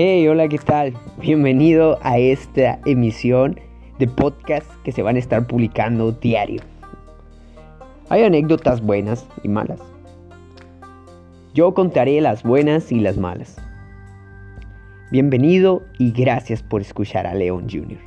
Hey, hola, ¿qué tal? Bienvenido a esta emisión de podcast que se van a estar publicando diario. Hay anécdotas buenas y malas. Yo contaré las buenas y las malas. Bienvenido y gracias por escuchar a León Jr.